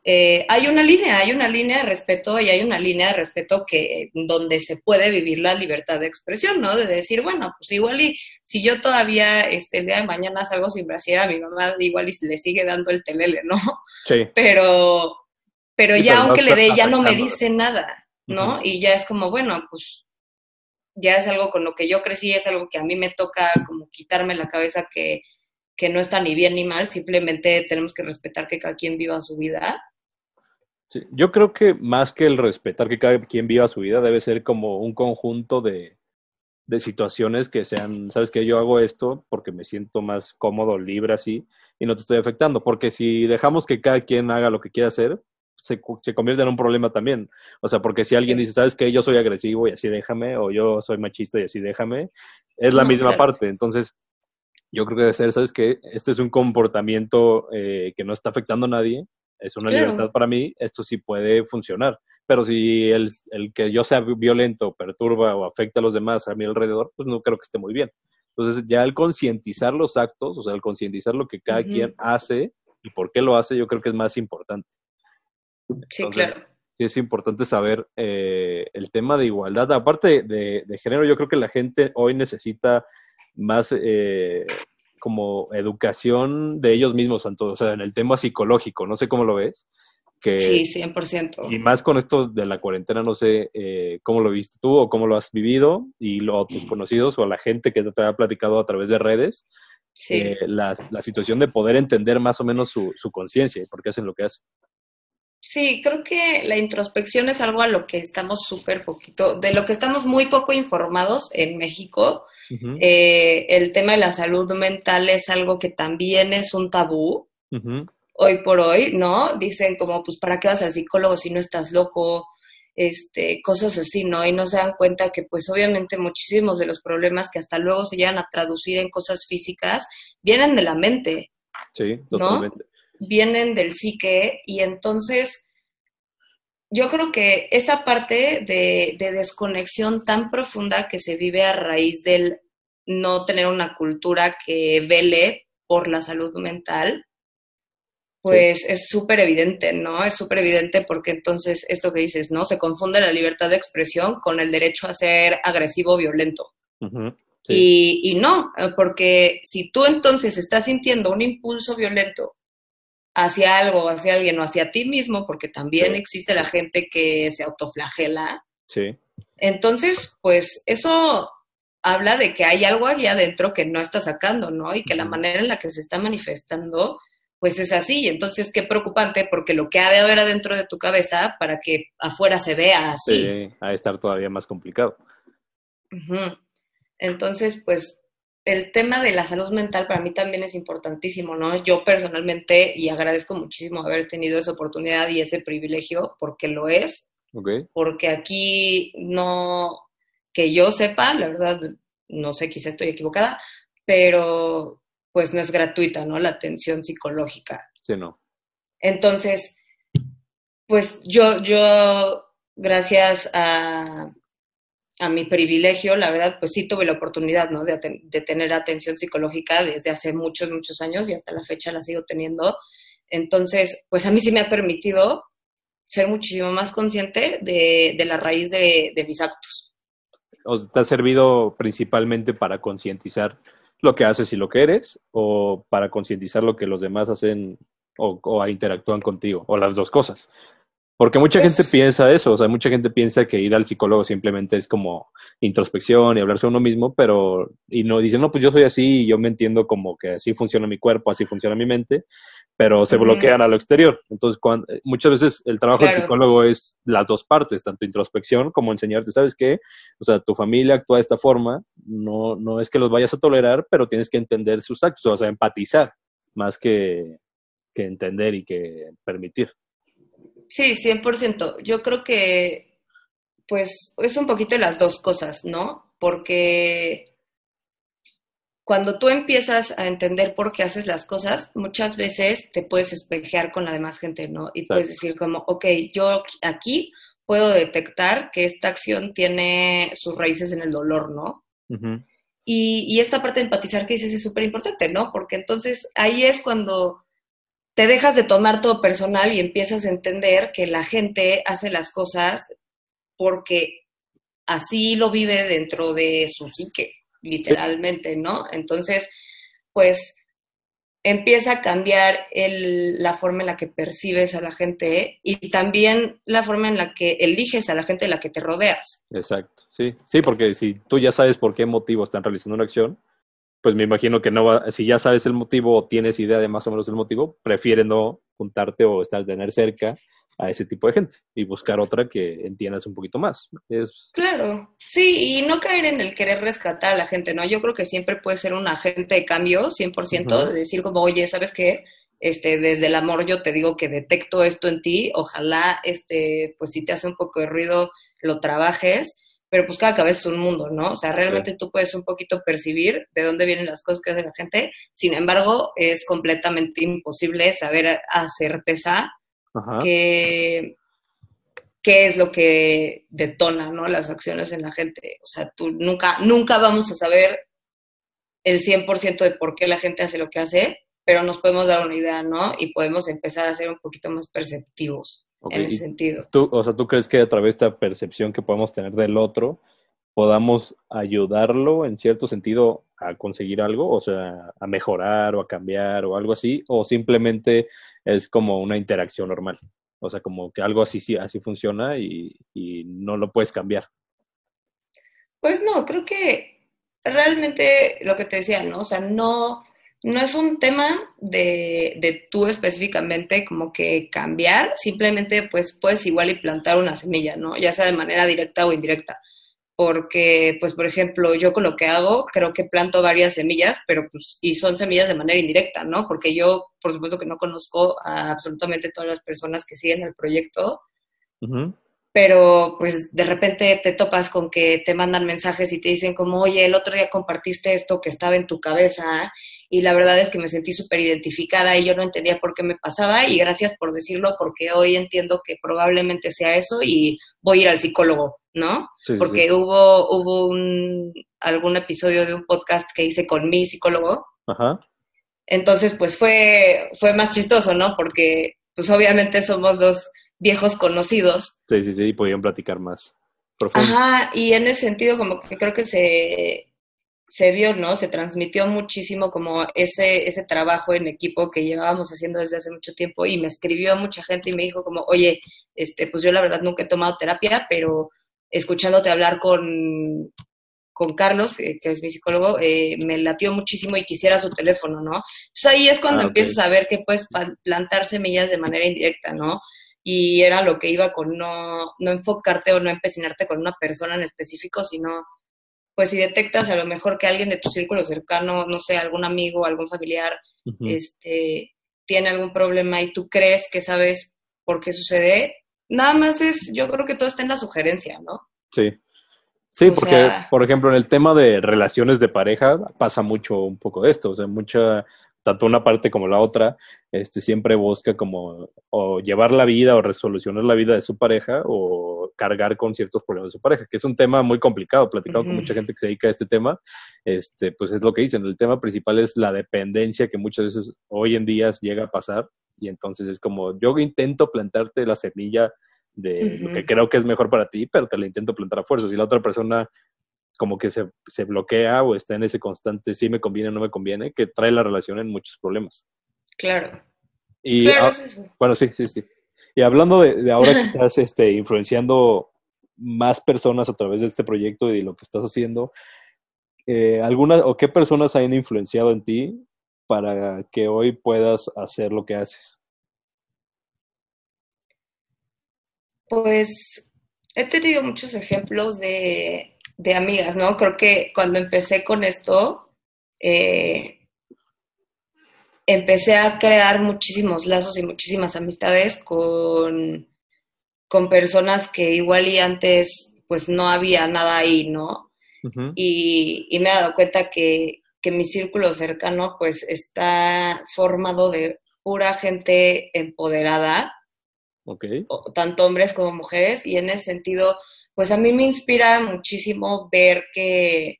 eh, hay una línea, hay una línea de respeto y hay una línea de respeto que donde se puede vivir la libertad de expresión, ¿no? De decir, bueno, pues igual y si yo todavía este, el día de mañana salgo sin brasier a mi mamá, igual y le sigue dando el telele, ¿no? Sí. Pero, pero ya aunque le dé, ya no me dice nada, ¿no? Y ya es como, bueno, pues ya es algo con lo que yo crecí, es algo que a mí me toca como quitarme la cabeza que que no está ni bien ni mal, simplemente tenemos que respetar que cada quien viva su vida. Sí, yo creo que más que el respetar que cada quien viva su vida, debe ser como un conjunto de, de situaciones que sean, sabes que yo hago esto porque me siento más cómodo, libre así, y no te estoy afectando, porque si dejamos que cada quien haga lo que quiera hacer, se, se, convierte en un problema también. O sea, porque si alguien dice, ¿sabes qué? Yo soy agresivo y así déjame, o yo soy machista y así déjame, es la misma parte. Entonces, yo creo que debe ser, ¿sabes qué? Este es un comportamiento eh, que no está afectando a nadie, es una libertad para mí, esto sí puede funcionar. Pero si el, el, que yo sea violento, perturba o afecta a los demás a mi alrededor, pues no creo que esté muy bien. Entonces, ya el concientizar los actos, o sea, el concientizar lo que cada quien hace y por qué lo hace, yo creo que es más importante. sí, claro. Sí, es importante saber eh, el tema de igualdad. Aparte de, de género, yo creo que la gente hoy necesita más eh, como educación de ellos mismos, tanto, o sea, en el tema psicológico, no sé cómo lo ves. Que, sí, 100%. Y más con esto de la cuarentena, no sé eh, cómo lo viste tú o cómo lo has vivido y lo, tus conocidos o a la gente que te ha platicado a través de redes, sí. Eh, la, la, situación de poder entender más o menos su, su conciencia y por qué hacen lo que hacen. Sí, creo que la introspección es algo a lo que estamos súper poquito, de lo que estamos muy poco informados en México eh, el tema de la salud mental es algo que también es un tabú. hoy por hoy, ¿no? Dicen como, pues, ¿para qué vas al psicólogo si no estás loco? Este, cosas así, ¿no? Y no se dan cuenta que, pues, obviamente muchísimos de los problemas que hasta luego se llegan a traducir en cosas físicas vienen de la mente. Sí, totalmente. Vienen del psique y entonces yo creo que esa parte de, de, desconexión tan profunda que se vive a raíz del no tener una cultura que vele por la salud mental, pues es súper evidente, ¿no? Es súper evidente porque entonces esto que dices, ¿no? Se confunde la libertad de expresión con el derecho a ser agresivo, violento. y, y, no, porque si tú entonces estás sintiendo un impulso violento hacia algo, hacia alguien o hacia ti mismo, porque también existe la gente que se autoflagela. Sí. Entonces, pues eso habla de que hay algo allá adentro que no está sacando, ¿no? Y que la manera en la que se está manifestando pues es así. Entonces, qué preocupante, porque lo que ha de haber adentro de tu cabeza para que afuera se vea así. Sí, ha de estar todavía más complicado. Entonces, pues el tema de la salud mental para mí también es importantísimo, ¿no? Yo personalmente, y agradezco muchísimo haber tenido esa oportunidad y ese privilegio, porque lo es. Porque aquí no, que yo sepa, la verdad, no sé, quizá estoy equivocada, pero pues no es gratuita, ¿no? La atención psicológica. Sí, no. Entonces, pues yo, yo, gracias a, a mi privilegio, la verdad, pues sí tuve la oportunidad, ¿no? De, de, tener atención psicológica desde hace muchos, muchos años y hasta la fecha la sigo teniendo. Entonces, pues a mí sí me ha permitido ser muchísimo más consciente de, de la raíz de, mis actos. ¿O te ha servido principalmente para concientizar lo que haces y lo que eres, o para concientizar lo que los demás hacen o, o, interactúan contigo, o las dos cosas. Porque mucha gente piensa eso, o sea, mucha gente piensa que ir al psicólogo simplemente es como introspección y hablarse a uno mismo, pero, y no dicen, no, pues yo soy así y yo me entiendo como que así funciona mi cuerpo, así funciona mi mente, pero se bloquean a lo exterior. Entonces, cuando, muchas veces el trabajo del psicólogo es las dos partes, tanto introspección como enseñarte, ¿sabes qué? O sea, tu familia actúa de esta forma, no, no es que los vayas a tolerar, pero tienes que entender sus actos, o sea, empatizar más que, que entender y que permitir. Sí, 100%. Yo creo que, pues, es un poquito las dos cosas, ¿no? Porque cuando tú empiezas a entender por qué haces las cosas, muchas veces te puedes espejear con la demás gente, ¿no? Y puedes decir como, ok, yo aquí puedo detectar que esta acción tiene sus raíces en el dolor, ¿no? y, y, esta parte de empatizar que dices es súper importante, ¿no? Porque entonces ahí es cuando te dejas de tomar todo personal y empiezas a entender que la gente hace las cosas porque así lo vive dentro de su psique, literalmente, ¿no? Entonces, pues empieza a cambiar el, la forma en la que percibes a la gente y también la forma en la que eliges a la gente de la que te rodeas. Exacto, sí, sí, porque si tú ya sabes por qué motivo están realizando una acción, pues me imagino que no va, si ya sabes el motivo o tienes idea de más o menos el motivo, prefieres no juntarte o estar tener cerca a ese tipo de gente y buscar otra que entiendas un poquito más. Es... Claro, sí, y no caer en el querer rescatar a la gente, ¿no? Yo creo que siempre puede ser un agente de cambio, 100%, de decir como, oye, ¿sabes qué? Este, desde el amor yo te digo que detecto esto en ti, ojalá, este, pues si te hace un poco de ruido, lo trabajes pero pues cada cabeza es un mundo, ¿no? O sea, realmente tú puedes un poquito percibir de dónde vienen las cosas que hace la gente, sin embargo, es completamente imposible saber a certeza qué, qué es lo que detona, ¿no? Las acciones en la gente. O sea, tú nunca, nunca vamos a saber el 100% de por qué la gente hace lo que hace, pero nos podemos dar una idea, ¿no? Y podemos empezar a ser un poquito más perceptivos en ese sentido. Tú, o sea, ¿tú crees que a través de esta percepción que podemos tener del otro, podamos ayudarlo en cierto sentido a conseguir algo, o sea, a mejorar o a cambiar o algo así, o simplemente es como una interacción normal? O sea, como que algo así, sí, así funciona y, y no lo puedes cambiar. Pues no, creo que realmente lo que te decía, ¿no? O sea, no, no es un tema de, de, tú específicamente como que cambiar, simplemente pues puedes igual y plantar una semilla, ¿no? Ya sea de manera directa o indirecta. porque, pues, por ejemplo, yo con lo que hago, creo que planto varias semillas, pero pues, y son semillas de manera indirecta, ¿no? Porque yo, por supuesto que no conozco a absolutamente todas las personas que siguen el proyecto, pero pues de repente te topas con que te mandan mensajes y te dicen como, oye, el otro día compartiste esto que estaba en tu cabeza y la verdad es que me sentí súper identificada y yo no entendía por qué me pasaba y gracias por decirlo porque hoy entiendo que probablemente sea eso y voy a ir al psicólogo, ¿no? porque hubo, hubo un, algún episodio de un podcast que hice con mi psicólogo. Ajá. Entonces, pues fue, fue más chistoso, ¿no? Porque pues obviamente somos dos viejos conocidos. Sí, sí, sí, y podían platicar más. Ajá, y en ese sentido como que creo que se, se vio, ¿no? Se transmitió muchísimo como ese, ese trabajo en equipo que llevábamos haciendo desde hace mucho tiempo y me escribió mucha gente y me dijo como, oye, este, pues yo la verdad nunca he tomado terapia, pero escuchándote hablar con, con Carlos, que es mi psicólogo, eh, me latió muchísimo y quisiera su teléfono, ¿no? Entonces ahí es cuando ah, empiezas a ver que puedes plantar semillas de manera indirecta, ¿no? Y era lo que iba con no, no enfocarte o no empecinarte con una persona en específico, sino pues si detectas a lo mejor que alguien de tu círculo cercano, no sé, algún amigo, algún familiar, este, tiene algún problema y tú crees que sabes por qué sucede, nada más es, yo creo que todo está en la sugerencia, ¿no? Sí. Sí, porque, por ejemplo, en el tema de relaciones de pareja pasa mucho un poco de esto, o sea, mucha, tanto una parte como la otra, este, siempre busca como o llevar la vida o resolucionar la vida de su pareja o cargar con ciertos problemas de su pareja, que es un tema muy complicado, platicado con mucha gente que se dedica a este tema, este, pues es lo que dicen, el tema principal es la dependencia que muchas veces hoy en día llega a pasar y entonces es como yo intento plantarte la semilla de lo que creo que es mejor para ti, pero te la intento plantar a fuerza. Si la otra persona como que se, se bloquea o está en ese constante si me conviene o no me conviene, que trae la relación en muchos problemas. Claro. Y, Bueno, sí, sí, sí. Y hablando de, ahora que estás *laughs* este, influenciando más personas a través de este proyecto y de lo que estás haciendo, eh, ¿alguna o qué personas han influenciado en ti para que hoy puedas hacer lo que haces? Pues he tenido muchos ejemplos de de amigas, ¿no? Creo que cuando empecé con esto, eh, empecé a crear muchísimos lazos y muchísimas amistades con, con personas que igual y antes pues no había nada ahí, ¿no? y, y, me he dado cuenta que, que mi círculo cercano pues está formado de pura gente empoderada, okay. tanto hombres como mujeres, y en ese sentido pues a mí me inspira muchísimo ver que,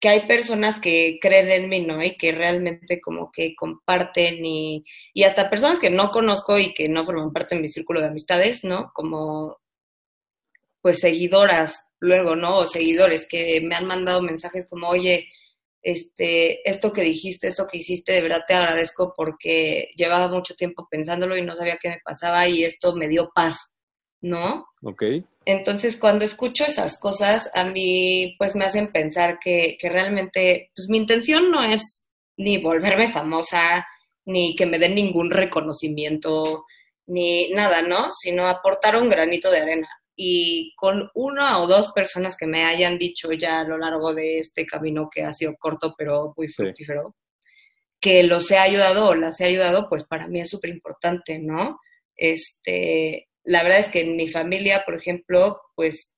que hay personas que creen en mí, ¿no? Y que realmente como que comparten y, y hasta personas que no conozco y que no forman parte de mi círculo de amistades, ¿no? Como pues seguidoras luego, ¿no? O seguidores que me han mandado mensajes como, oye, este, esto que dijiste, esto que hiciste, de verdad te agradezco porque llevaba mucho tiempo pensándolo y no sabía qué me pasaba y esto me dio paz, ¿no? Ok. Entonces, cuando escucho esas cosas, a mí pues me hacen pensar que, que realmente, pues mi intención no es ni volverme famosa, ni que me den ningún reconocimiento, ni nada, ¿no? Sino aportar un granito de arena. Y con una o dos personas que me hayan dicho ya a lo largo de este camino que ha sido corto pero muy fructífero, que los he ayudado o las he ayudado, pues para mí es súper importante, ¿no? Este, la verdad es que en mi familia, por ejemplo, pues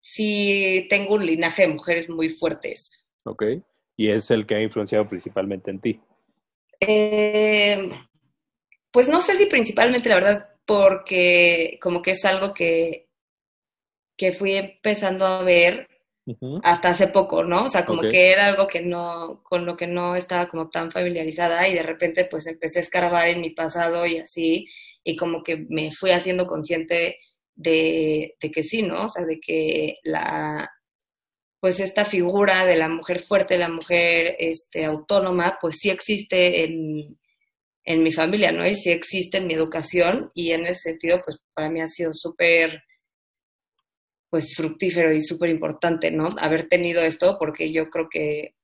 sí tengo un linaje de mujeres muy fuertes. Ok. ¿Y es el que ha influenciado principalmente en ti? Eh, pues no sé si principalmente, la verdad, porque como que es algo que, que fui empezando a ver hasta hace poco, ¿no? O sea, como que era algo que no, con lo que no estaba como tan familiarizada y de repente pues empecé a escarbar en mi pasado y así, y como que me fui haciendo consciente de, que sí, ¿no? O sea, de que la, pues esta figura de la mujer fuerte, la mujer este, autónoma, pues sí existe en, en mi familia, ¿no? Y sí existe en mi educación y en ese sentido, pues para mí ha sido súper, pues fructífero y súper importante, ¿no? Haber tenido esto porque yo creo que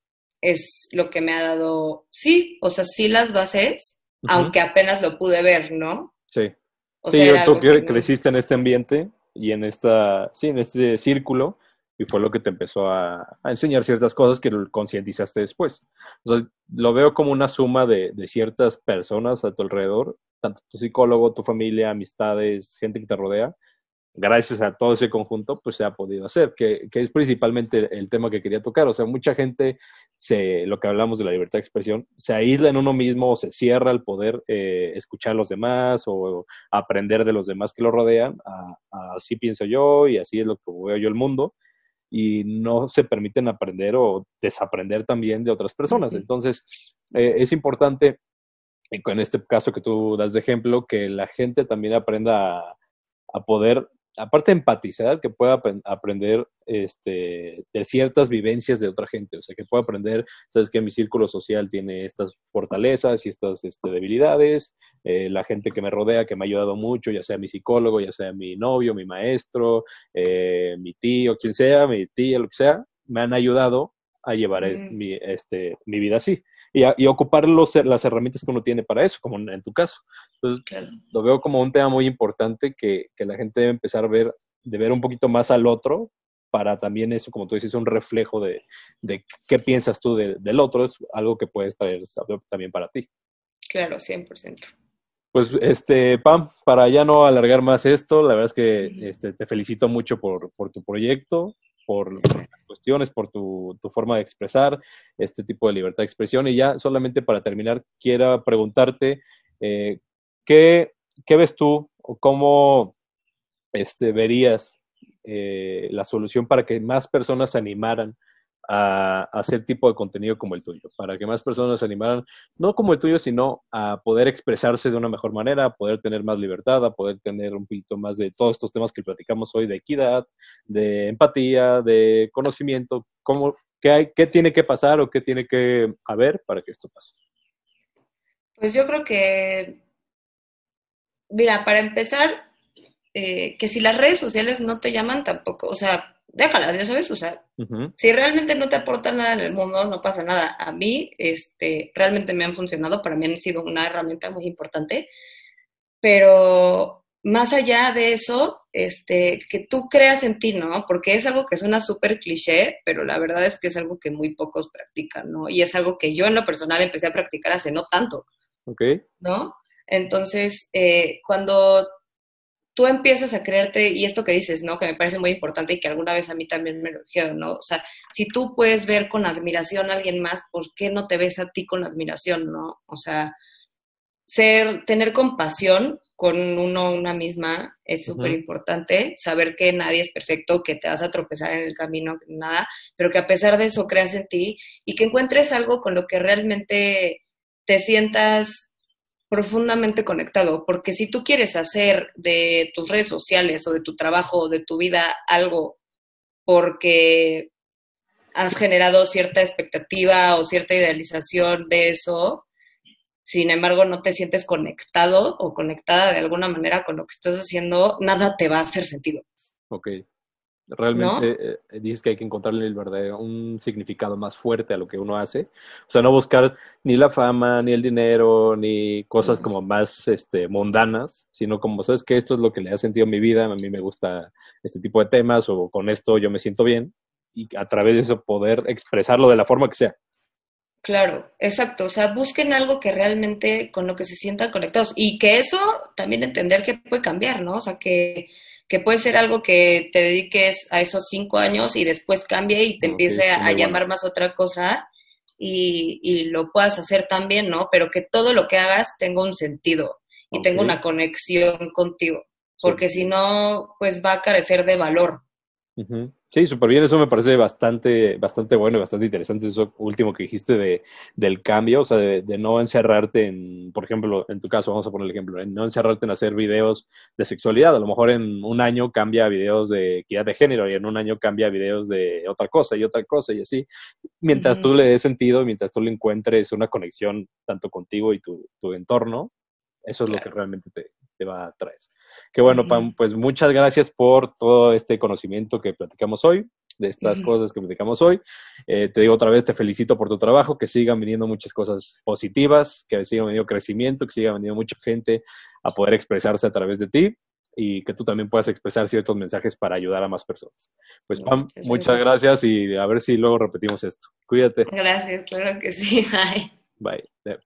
es lo que me ha dado, sí, o sea, sí las bases, aunque apenas lo pude ver, ¿no? Sí. O sí, sea, tú creciste en este ambiente y en esta, sí, en este círculo, y fue lo que te empezó a, enseñar ciertas cosas que concientizaste después. Entonces, lo veo como una suma de, de, ciertas personas a tu alrededor, tanto tu psicólogo, tu familia, amistades, gente que te rodea, gracias a todo ese conjunto, pues se ha podido hacer, que, que, es principalmente el tema que quería tocar. O sea, mucha gente, se, lo que hablamos de la libertad de expresión, se aísla en uno mismo o se cierra al poder eh, escuchar a los demás o, aprender de los demás que lo rodean. así pienso yo y así es lo que veo yo el mundo. Y no se permiten aprender o desaprender también de otras personas. Entonces, eh, es importante, en este caso que tú das de ejemplo, que la gente también aprenda a, a poder aparte de empatizar, que pueda aprender este, de ciertas vivencias de otra gente, o sea, que pueda aprender, sabes que mi círculo social tiene estas fortalezas y estas este, debilidades, eh, la gente que me rodea, que me ha ayudado mucho, ya sea mi psicólogo, ya sea mi novio, mi maestro, eh, mi tío, quien sea, mi tía, lo que sea, me han ayudado a llevar mi, este, mi vida así y, y ocupar los, las herramientas que uno tiene para eso, como en, tu caso. Entonces, lo veo como un tema muy importante que, que, la gente debe empezar a ver, de ver un poquito más al otro para también eso, como tú dices, un reflejo de, de qué piensas tú del otro, es algo que puedes traer también para ti. Claro, 100%. Pues, este, Pam, para ya no alargar más esto, la verdad es que este, te felicito mucho por, por tu proyecto por las cuestiones, por tu, forma de expresar este tipo de libertad de expresión. Y ya solamente para terminar, quiero preguntarte, eh, ¿qué, ¿qué, ves tú o cómo este, verías eh, la solución para que más personas se animaran a, hacer tipo de contenido como el tuyo, para que más personas se animaran, no como el tuyo, sino a poder expresarse de una mejor manera, a poder tener más libertad, a poder tener un poquito más de todos estos temas que platicamos hoy, de equidad, de empatía, de conocimiento, cómo, qué, hay, qué tiene que pasar o qué tiene que haber para que esto pase. Pues yo creo que, mira, para empezar, eh, que si las redes sociales no te llaman tampoco, o sea, déjalas, ya sabes, o sea, si realmente no te aporta nada en el mundo, no pasa nada. A mí, este, realmente me han funcionado, para mí han sido una herramienta muy importante, pero más allá de eso, este, que tú creas en ti, ¿no? Porque es algo que suena súper cliché, pero la verdad es que es algo que muy pocos practican, ¿no? Y es algo que yo en lo personal empecé a practicar hace no tanto. Ok. ¿No? Entonces, eh, cuando tú empiezas a creerte, y esto que dices, ¿no? Que me parece muy importante y que alguna vez a mí también me lo dijeron, ¿no? O sea, si tú puedes ver con admiración a alguien más, ¿por qué no te ves a ti con admiración, ¿no? O sea, ser, tener compasión con uno, una misma, es súper importante. Saber que nadie es perfecto, que te vas a tropezar en el camino, nada, pero que a pesar de eso creas en ti y que encuentres algo con lo que realmente te sientas profundamente conectado, porque si tú quieres hacer de tus redes sociales o de tu trabajo o de tu vida algo porque has generado cierta expectativa o cierta idealización de eso, sin embargo no te sientes conectado o conectada de alguna manera con lo que estás haciendo, nada te va a hacer sentido. Ok. Realmente eh, eh, dices que hay que encontrarle el verdadero, un significado más fuerte a lo que uno hace. O sea, no buscar ni la fama, ni el dinero, ni cosas como más este, mundanas, sino como, ¿sabes que Esto es lo que le ha sentido a mi vida, a mí me gusta este tipo de temas o con esto yo me siento bien y a través de eso poder expresarlo de la forma que sea. Claro, exacto. O sea, busquen algo que realmente con lo que se sientan conectados y que eso también entender que puede cambiar, ¿no? O sea, que que puede ser algo que te dediques a esos cinco años y después cambie y te empiece a, llamar más otra cosa y, y, lo puedas hacer también, ¿no? Pero que todo lo que hagas tenga un sentido y tenga una conexión contigo, porque si no, pues va a carecer de valor. Sí, súper bien, eso me parece bastante, bastante bueno y bastante interesante, eso último que dijiste de, del cambio, o sea, de, no encerrarte en, por ejemplo, en tu caso, vamos a poner el ejemplo, en no encerrarte en hacer videos de sexualidad, a lo mejor en un año cambia videos de equidad de género y en un año cambia videos de otra cosa y otra cosa y así, mientras tú le des sentido, mientras tú le encuentres una conexión tanto contigo y tu, tu entorno, eso es lo que realmente te, te va a traer. Que bueno, Pam, pues muchas gracias por todo este conocimiento que platicamos hoy, de estas cosas que platicamos hoy. Eh, te digo otra vez, te felicito por tu trabajo, que sigan viniendo muchas cosas positivas, que siga viniendo crecimiento, que siga venido mucha gente a poder expresarse a través de ti y que tú también puedas expresar ciertos mensajes para ayudar a más personas. Pues Pam, muchas, gracias. gracias y a ver si luego repetimos esto. Cuídate. Gracias, claro que sí. Bye. Bye.